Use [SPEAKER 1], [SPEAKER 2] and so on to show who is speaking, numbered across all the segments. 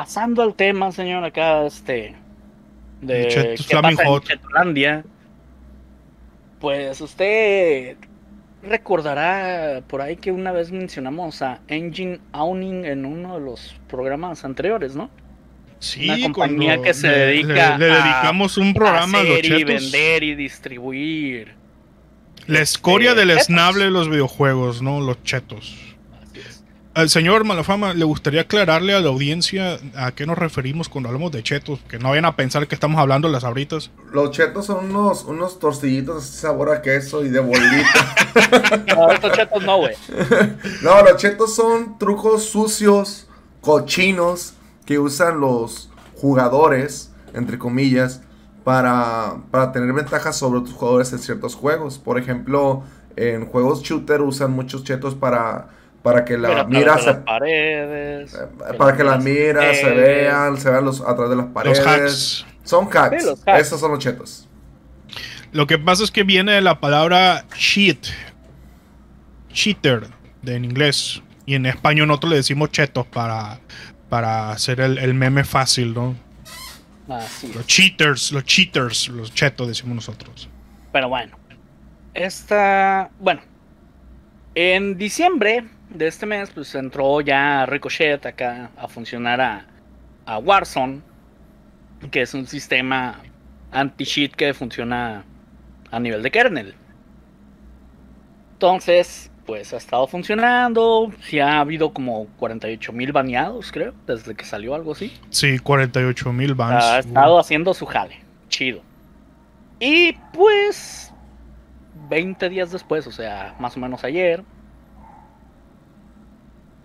[SPEAKER 1] pasando al tema, señor, acá, este. De qué pasa en. Chetolandia. Pues usted recordará por ahí que una vez mencionamos a Engine Owning en uno de los programas anteriores, ¿no?
[SPEAKER 2] Sí,
[SPEAKER 1] Una compañía que se
[SPEAKER 2] le-
[SPEAKER 1] dedica
[SPEAKER 2] le, le
[SPEAKER 1] a
[SPEAKER 2] dedicamos un programa a los
[SPEAKER 1] Hacer y vender y distribuir.
[SPEAKER 2] La escoria
[SPEAKER 1] este,
[SPEAKER 2] del esnable de los videojuegos, ¿no? Los chetos.
[SPEAKER 1] Así es.
[SPEAKER 2] Al señor Malafama, le gustaría aclararle a la audiencia a qué nos referimos cuando hablamos de chetos, que no vayan a pensar que estamos hablando de las abritas.
[SPEAKER 3] Los chetos son unos, unos tortillitos de sabor a queso y de bolita.
[SPEAKER 1] No, estos chetos no, güey.
[SPEAKER 3] no, los chetos son trucos sucios, cochinos, que usan los jugadores, entre comillas, para, para tener ventajas sobre otros jugadores en ciertos juegos. Por ejemplo, en juegos shooter usan muchos chetos para, para que
[SPEAKER 1] Pero
[SPEAKER 3] la
[SPEAKER 1] través
[SPEAKER 3] mira se
[SPEAKER 1] las paredes.
[SPEAKER 3] Eh, para que las miras se vean, se vean los, a través de las paredes.
[SPEAKER 2] Los hacks.
[SPEAKER 3] Son hacks.
[SPEAKER 1] Sí, los hacks.
[SPEAKER 3] Esos son los chetos.
[SPEAKER 2] Lo que pasa es que viene de la palabra cheat. Cheater, de en inglés. Y en español nosotros le decimos chetos para, para hacer el, el meme fácil, ¿no?
[SPEAKER 1] Así es.
[SPEAKER 2] Los cheaters, los cheaters, los chetos decimos nosotros.
[SPEAKER 1] Pero bueno. Esta. Bueno. En diciembre de este mes, pues entró ya Ricochet acá a funcionar a, a Warzone. Que es un sistema anti-cheat que funciona a nivel de kernel. Entonces, pues ha estado funcionando. Sí ha habido como 48 mil baneados, creo, desde que salió algo así.
[SPEAKER 2] Sí, 48 mil bans.
[SPEAKER 1] Ha estado haciendo su jale. Chido. Y pues. 20 días después, o sea, más o menos ayer.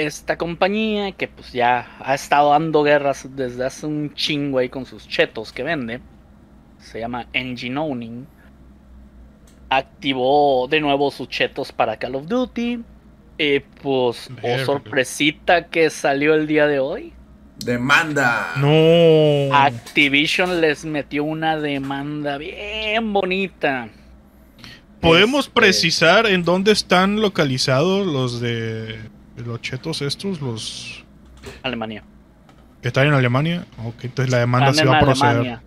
[SPEAKER 1] Esta compañía que pues ya ha estado dando guerras desde hace un chingo ahí con sus chetos que vende. Se llama Engine Owning. Activó de nuevo sus chetos para Call of Duty. Y pues, oh
[SPEAKER 2] Verga.
[SPEAKER 1] sorpresita que salió el día de hoy.
[SPEAKER 3] Demanda.
[SPEAKER 2] No.
[SPEAKER 1] Activision les metió una demanda bien bonita.
[SPEAKER 2] ¿Podemos
[SPEAKER 3] Este-
[SPEAKER 2] precisar en dónde están localizados los de los chetos estos? Los
[SPEAKER 1] Alemania.
[SPEAKER 2] están en Alemania. Ok, entonces la demanda
[SPEAKER 1] Están
[SPEAKER 2] se va a proceder.
[SPEAKER 1] Alemania.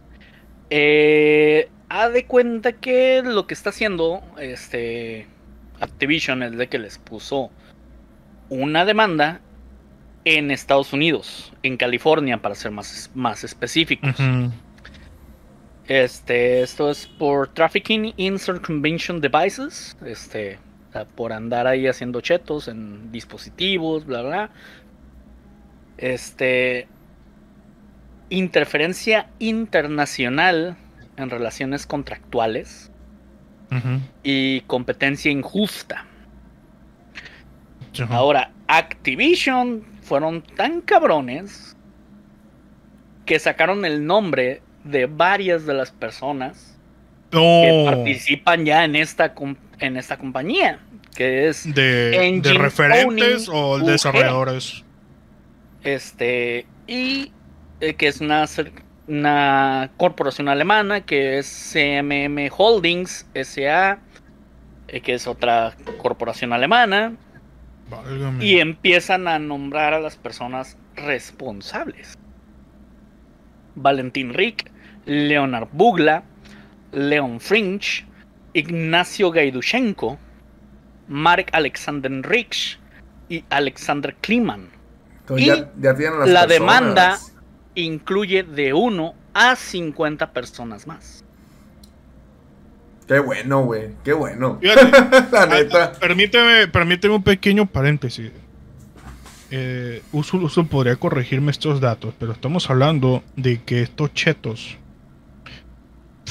[SPEAKER 1] Eh, ha de cuenta que lo que está haciendo este Activision es de que les puso una demanda en Estados Unidos, en California, para ser más, más específicos. Este, esto es por trafficking in circumvention devices, este, sea, por andar ahí haciendo chetos en dispositivos, bla bla. Este, interferencia internacional en relaciones contractuales y competencia injusta. Ahora, Activision fueron tan cabrones que sacaron el nombre de varias de las personas que participan ya en esta en esta compañía, que es
[SPEAKER 2] de, referentes
[SPEAKER 1] Owning
[SPEAKER 2] o
[SPEAKER 1] UG.
[SPEAKER 2] desarrolladores.
[SPEAKER 1] este y eh, que es una una corporación alemana que es CMM Holdings SA, eh, que es otra corporación alemana
[SPEAKER 2] Válgame.
[SPEAKER 1] y empiezan a nombrar a las personas responsables. Valentín Rick, Leonard Bugla, Leon Fringe, Ignacio Gaidushenko, Marek Alexander Rich y Alexander Kliman.
[SPEAKER 3] Entonces
[SPEAKER 1] Y
[SPEAKER 3] ya, ya tienen las
[SPEAKER 1] la
[SPEAKER 3] personas.
[SPEAKER 1] demanda- Incluye de 1 a 50 personas más.
[SPEAKER 3] Qué bueno, güey. Qué bueno.
[SPEAKER 2] Fíjate,
[SPEAKER 3] la
[SPEAKER 2] ah,
[SPEAKER 3] neta.
[SPEAKER 2] ah, permíteme, permíteme un pequeño paréntesis. Eh, Uso, Uso podría corregirme estos datos, pero estamos hablando de que estos chetos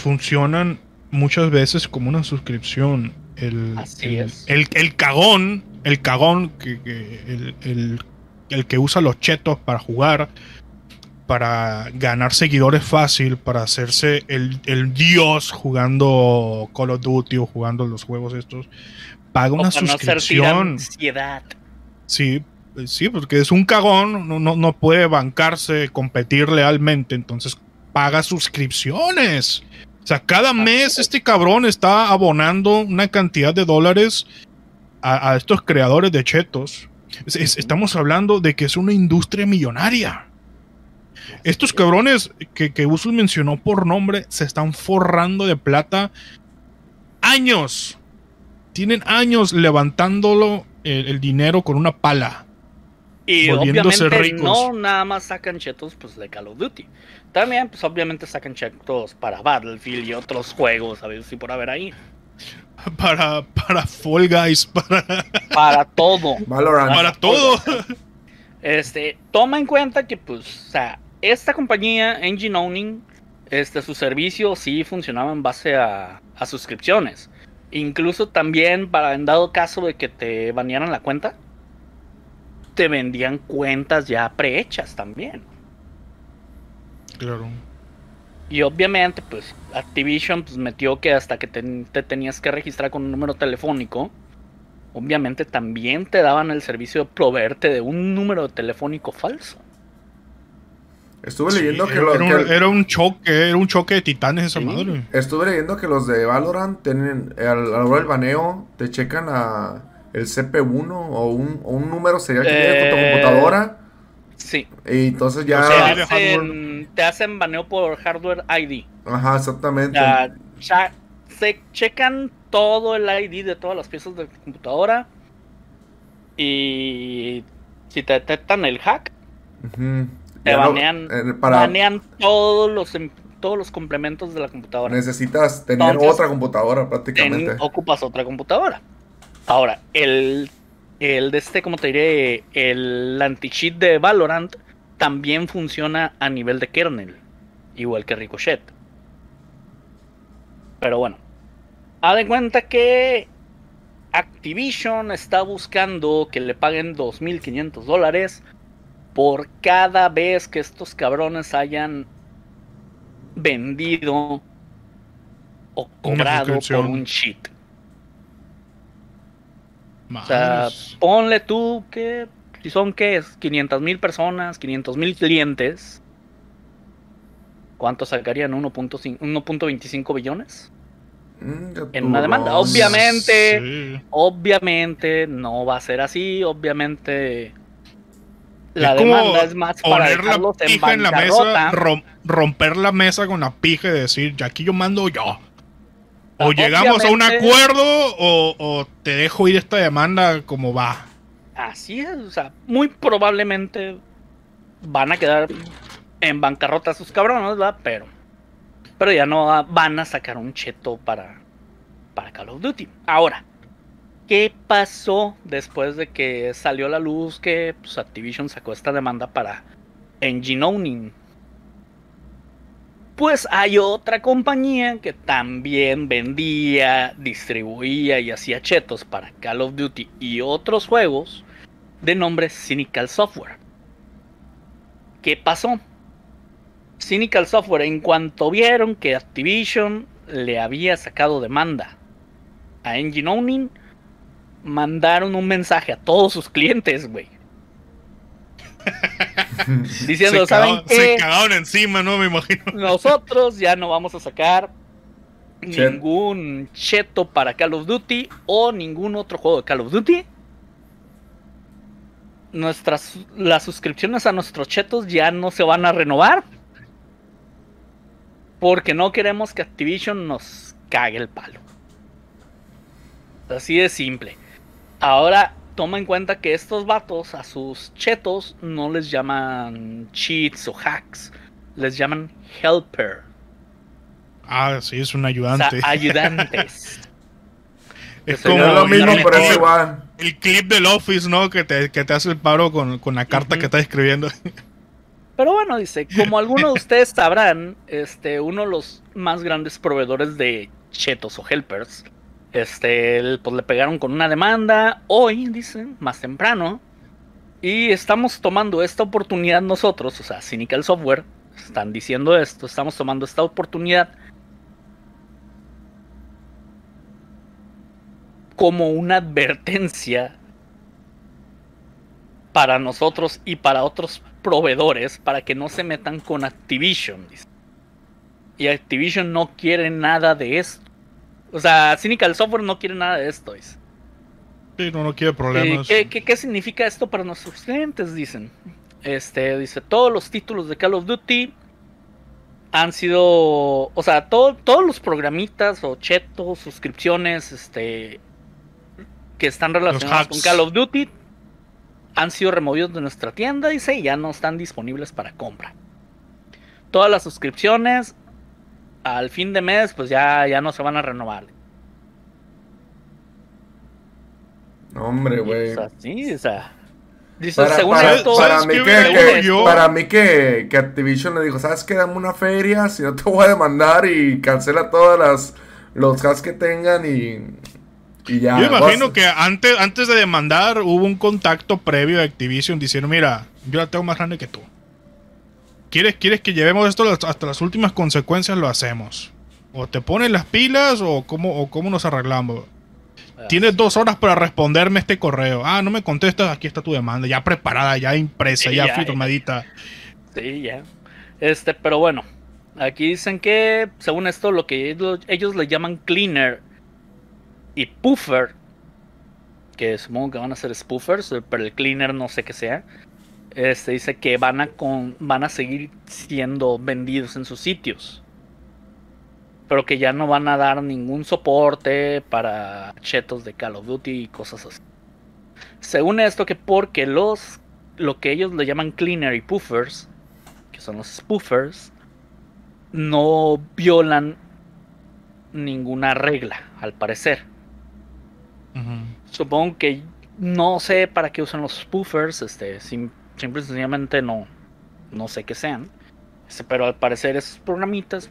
[SPEAKER 2] funcionan muchas veces como una suscripción. El,
[SPEAKER 1] Así
[SPEAKER 2] el,
[SPEAKER 1] es.
[SPEAKER 2] el- el cagón, el cagón, que, que- el, el- el que usa los chetos para jugar, para ganar seguidores fácil, para hacerse el, el dios jugando Call of Duty o jugando los juegos estos, paga una
[SPEAKER 1] para no
[SPEAKER 2] suscripción.
[SPEAKER 1] ansiedad.
[SPEAKER 2] Sí, sí, porque es un cagón, no, no, no puede bancarse, competir lealmente, entonces paga suscripciones. O sea, cada mes este cabrón está abonando una cantidad de dólares a, a estos creadores de chetos. Es- es- estamos hablando de que es una industria millonaria. Estos cabrones que, que Usul mencionó por nombre se están forrando de plata años. Tienen años levantándolo el, el dinero con una pala.
[SPEAKER 1] Y obviamente
[SPEAKER 2] ricos.
[SPEAKER 1] no nada más sacan chetos pues de Call of Duty. También pues obviamente sacan chetos para Battlefield y otros juegos, a ver si por haber ahí.
[SPEAKER 2] Para, para Fall Guys, para,
[SPEAKER 1] Para todo.
[SPEAKER 3] Valorant.
[SPEAKER 2] para todo.
[SPEAKER 1] Este, toma en cuenta que pues, o sea, esta compañía Engine Owning, este, su servicio sí funcionaba en base a, a suscripciones. Incluso también para en dado caso de que te banearan la cuenta, te vendían cuentas ya prehechas también.
[SPEAKER 2] Claro.
[SPEAKER 1] Y obviamente, pues Activision pues, metió que hasta que te, te tenías que registrar con un número telefónico, obviamente también te daban el servicio de proveerte de un número telefónico falso.
[SPEAKER 3] Estuve
[SPEAKER 2] Sí,
[SPEAKER 3] leyendo que,
[SPEAKER 2] era,
[SPEAKER 3] lo-
[SPEAKER 2] era
[SPEAKER 3] que-
[SPEAKER 2] un, era un choque, era un choque de titanes esa
[SPEAKER 1] Sí.
[SPEAKER 2] madre.
[SPEAKER 3] estuve leyendo que los de Valorant tienen al, a la hora del baneo te checan a el CP1 o un, o un número serial que tiene con tu
[SPEAKER 1] Eh,
[SPEAKER 3] computadora
[SPEAKER 1] Sí.
[SPEAKER 3] y entonces ya
[SPEAKER 2] O
[SPEAKER 1] Te,
[SPEAKER 2] sea,
[SPEAKER 1] hacen, te hacen baneo por hardware ID.
[SPEAKER 3] ajá exactamente
[SPEAKER 1] cha- se checan todo el ID de todas las piezas de tu computadora. Y si te detectan el hack, te
[SPEAKER 3] Ya
[SPEAKER 1] banean,
[SPEAKER 3] eh, para
[SPEAKER 1] banean todos los em- todos los complementos de la computadora.
[SPEAKER 3] necesitas tener
[SPEAKER 1] Entonces,
[SPEAKER 3] otra computadora
[SPEAKER 1] Ten-
[SPEAKER 3] prácticamente
[SPEAKER 1] ocupas otra computadora. Ahora, el, el de este, como te diré, el anti-cheat de Valorant también funciona a nivel de kernel, igual que Ricochet. Pero bueno, haz de cuenta que Activision está buscando que le paguen 2.500 dólares por cada vez que estos cabrones hayan vendido o cobrado por un cheat. O sea, ponle tú que si son qué es 500 mil personas, 500 mil clientes, ¿cuánto sacarían? 1.5 1.25 billones.
[SPEAKER 3] Mm,
[SPEAKER 1] en una demanda,
[SPEAKER 3] los-
[SPEAKER 1] obviamente.
[SPEAKER 2] Sí.
[SPEAKER 1] Obviamente no va a ser así, obviamente la
[SPEAKER 2] es
[SPEAKER 1] demanda es más para
[SPEAKER 2] poner la
[SPEAKER 1] dejarlos en
[SPEAKER 2] en la mesa,
[SPEAKER 1] bancarrota.
[SPEAKER 2] rom- romper la mesa con la pija y decir, ya aquí yo mando yo. O llegamos a un acuerdo o, o te dejo ir esta demanda como va.
[SPEAKER 1] Así es, o sea, muy probablemente van a quedar en bancarrota sus cabrones, ¿verdad? Pero, pero ya no va- van a sacar un cheto para, para Call of Duty. Ahora, ¿qué pasó después de que salió a la luz que pues, Activision sacó esta demanda para Engine Owning? Pues hay otra compañía que también vendía, distribuía y hacía chetos para Call of Duty y otros juegos de nombre Cynical Software. ¿Qué pasó? Cynical Software, en cuanto vieron que Activision le había sacado demanda a Engine Owning, mandaron un mensaje a todos sus clientes, güey. Diciendo,
[SPEAKER 2] se,
[SPEAKER 1] ¿saben
[SPEAKER 2] cagaron, se
[SPEAKER 1] qué?
[SPEAKER 2] cagaron encima, ¿no? Me imagino.
[SPEAKER 1] Nosotros ya no vamos a sacar
[SPEAKER 3] Chet.
[SPEAKER 1] ningún cheto para Call of Duty o ningún otro juego de Call of Duty. Nuestras las suscripciones a nuestros chetos ya no se van a renovar. Porque no queremos que Activision nos cague el palo. Así de simple. Ahora toma en cuenta que estos vatos a sus chetos no les llaman cheats o hacks. Les llaman helper.
[SPEAKER 2] Ah, sí, es un
[SPEAKER 1] O sea,
[SPEAKER 2] ayudante.
[SPEAKER 1] ayudantes.
[SPEAKER 2] es
[SPEAKER 3] es lo mismo,
[SPEAKER 1] el
[SPEAKER 3] pero es igual.
[SPEAKER 2] el clip del Office, ¿no? Que te, que te hace el paro con, con la carta que estás escribiendo.
[SPEAKER 1] Pero bueno, dice, como algunos de ustedes sabrán, este, uno de los más grandes proveedores de chetos o helpers, este, pues le pegaron con una demanda hoy, dicen, más temprano, y estamos tomando esta oportunidad nosotros, o sea, Cynical Software, están diciendo esto, estamos tomando esta oportunidad como una advertencia para nosotros y para otros proveedores para que no se metan con Activision. Y Activision no quiere nada de esto. O sea, Cynical Software no quiere nada de esto. dice.
[SPEAKER 2] Sí, no, no quiere problemas.
[SPEAKER 1] ¿qué, qué, qué significa esto para nuestros clientes? Dicen. Este dice: Todos los títulos de Call of Duty han sido. O sea, todo- todos los programitas o chetos, suscripciones, este. que están relacionados con. Call of Duty han sido removidos de nuestra tienda, dice, y ya no están disponibles para compra. Todas las suscripciones al fin de mes, pues ya, ya no se van a renovar.
[SPEAKER 3] No, hombre, güey.
[SPEAKER 1] o sea, sí, o sea.
[SPEAKER 3] Para,
[SPEAKER 1] según
[SPEAKER 3] para-
[SPEAKER 1] esto,
[SPEAKER 3] para
[SPEAKER 2] ¿sabes
[SPEAKER 3] mí que, que-
[SPEAKER 2] yo?
[SPEAKER 3] para mí que, que Activision le dijo, ¿sabes qué? Dame una feria, si no te voy a demandar y cancela todas las los hacks que tengan y, y ya.
[SPEAKER 2] Yo imagino
[SPEAKER 3] Vas-
[SPEAKER 2] que antes, antes de demandar hubo un contacto previo de Activision diciendo, mira, yo la tengo más grande que tú. ¿Quieres, quieres que llevemos esto hasta las últimas consecuencias? Lo hacemos. O te pones las pilas o cómo, o cómo nos arreglamos.
[SPEAKER 1] ah,
[SPEAKER 2] Tienes dos horas para responderme este correo. Ah, no me contestas, aquí está tu demanda, ya preparada, ya impresa,
[SPEAKER 1] Sí,
[SPEAKER 2] ya,
[SPEAKER 1] ya,
[SPEAKER 2] firmadita.
[SPEAKER 1] Sí, ya. Este, pero bueno. Aquí dicen que, según esto, lo que ellos, ellos le llaman cleaner y puffer, que supongo que van a ser spoofers, pero el cleaner no sé qué sea. Este dice que van a con, van a seguir siendo vendidos en sus sitios. Pero que ya no van a dar ningún soporte para chetos de Call of Duty y cosas así. Según esto, que porque los lo que ellos le llaman cleaner y puffers, que son los spoofers, no violan ninguna regla, al parecer. Supongo que no sé para qué usan los spoofers, este, sim- simple y sencillamente no, no sé qué sean. Este, pero al parecer esos programitas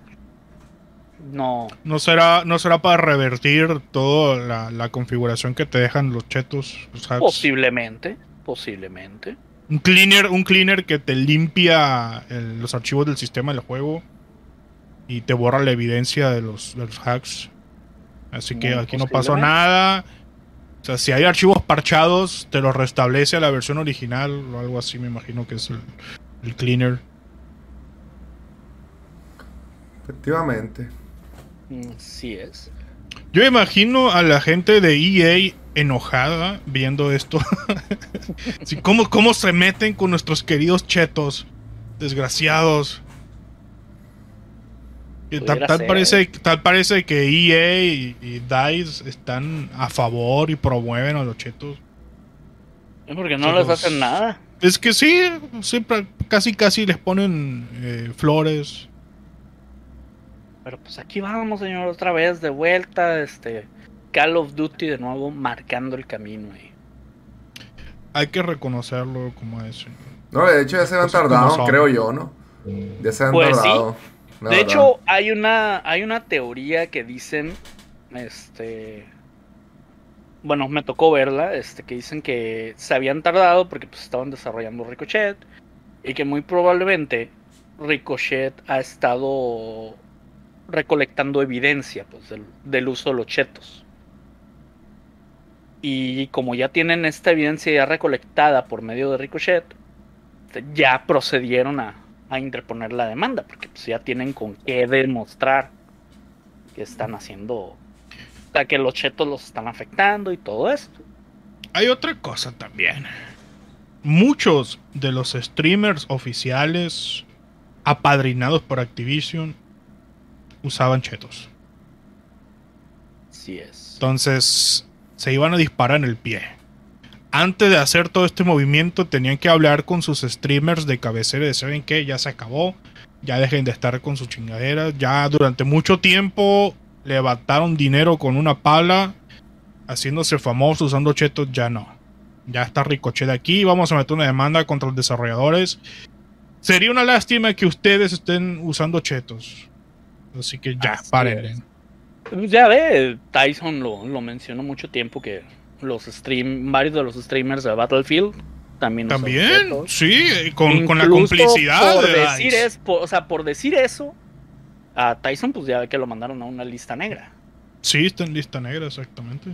[SPEAKER 1] no,
[SPEAKER 2] ¿No será, ¿No será para revertir toda la, la configuración que te dejan los chetos?
[SPEAKER 1] posiblemente, posiblemente.
[SPEAKER 2] Un cleaner, un cleaner que te limpia el- los archivos del sistema del juego y te borra la evidencia de los, de los hacks. Así que
[SPEAKER 1] Muy
[SPEAKER 2] aquí no pasó nada. O sea, si hay archivos parchados, te los restablece a la versión original o algo así, me imagino que es el, el cleaner.
[SPEAKER 3] Efectivamente.
[SPEAKER 1] Mm, Sí es.
[SPEAKER 2] Yo imagino a la gente de EA enojada viendo esto. Sí, ¿cómo, ¿Cómo se meten con nuestros queridos chetos? Desgraciados. Tal, parece, tal parece que EA y, y DICE están a favor y promueven a los chetos.
[SPEAKER 1] Es porque no les hacen nada.
[SPEAKER 2] Es que sí, siempre, casi casi les ponen eh, flores.
[SPEAKER 1] Pero pues aquí vamos, señor, otra vez de vuelta, este Call of Duty de nuevo marcando el camino ahí.
[SPEAKER 2] Hay que reconocerlo como es. señor.
[SPEAKER 3] No, de hecho ya se han tardado, creo yo, ¿no? Ya se han
[SPEAKER 1] Pues sí. De hecho, hay una hay una teoría que dicen este bueno, me tocó verla, este que dicen que se habían tardado porque pues estaban desarrollando Ricochet y que muy probablemente Ricochet ha estado recolectando evidencia pues del, del uso de los chetos. Y como ya tienen esta evidencia ya recolectada por medio de Ricochet, ya procedieron a, a interponer la demanda, porque pues ya tienen con qué demostrar que están haciendo, o sea, que los chetos los están afectando y todo esto.
[SPEAKER 2] Hay otra cosa también. Muchos de los streamers oficiales apadrinados por Activision usaban chetos.
[SPEAKER 1] Así es.
[SPEAKER 2] Entonces se iban a disparar en el pie. Antes de hacer todo este movimiento tenían que hablar con sus streamers de cabecera de saben que ya se acabó, ya dejen de estar con sus chingaderas, ya durante mucho tiempo levantaron dinero con una pala, haciéndose famosos usando chetos, ya no. Ya está Ricochet aquí, vamos a meter una demanda contra los desarrolladores. Sería una lástima que ustedes estén usando chetos. Así que ya,
[SPEAKER 1] Así
[SPEAKER 2] párenle.
[SPEAKER 1] es. Pues Ya ve, Tyson lo, lo mencionó mucho tiempo que los stream, varios de los streamers de Battlefield también
[SPEAKER 2] También, sí, con, con la complicidad
[SPEAKER 1] por
[SPEAKER 2] de
[SPEAKER 1] decir es, por- o sea, por decir eso, a Tyson pues ya ve que lo mandaron a una lista negra.
[SPEAKER 2] Sí, está en lista negra, exactamente.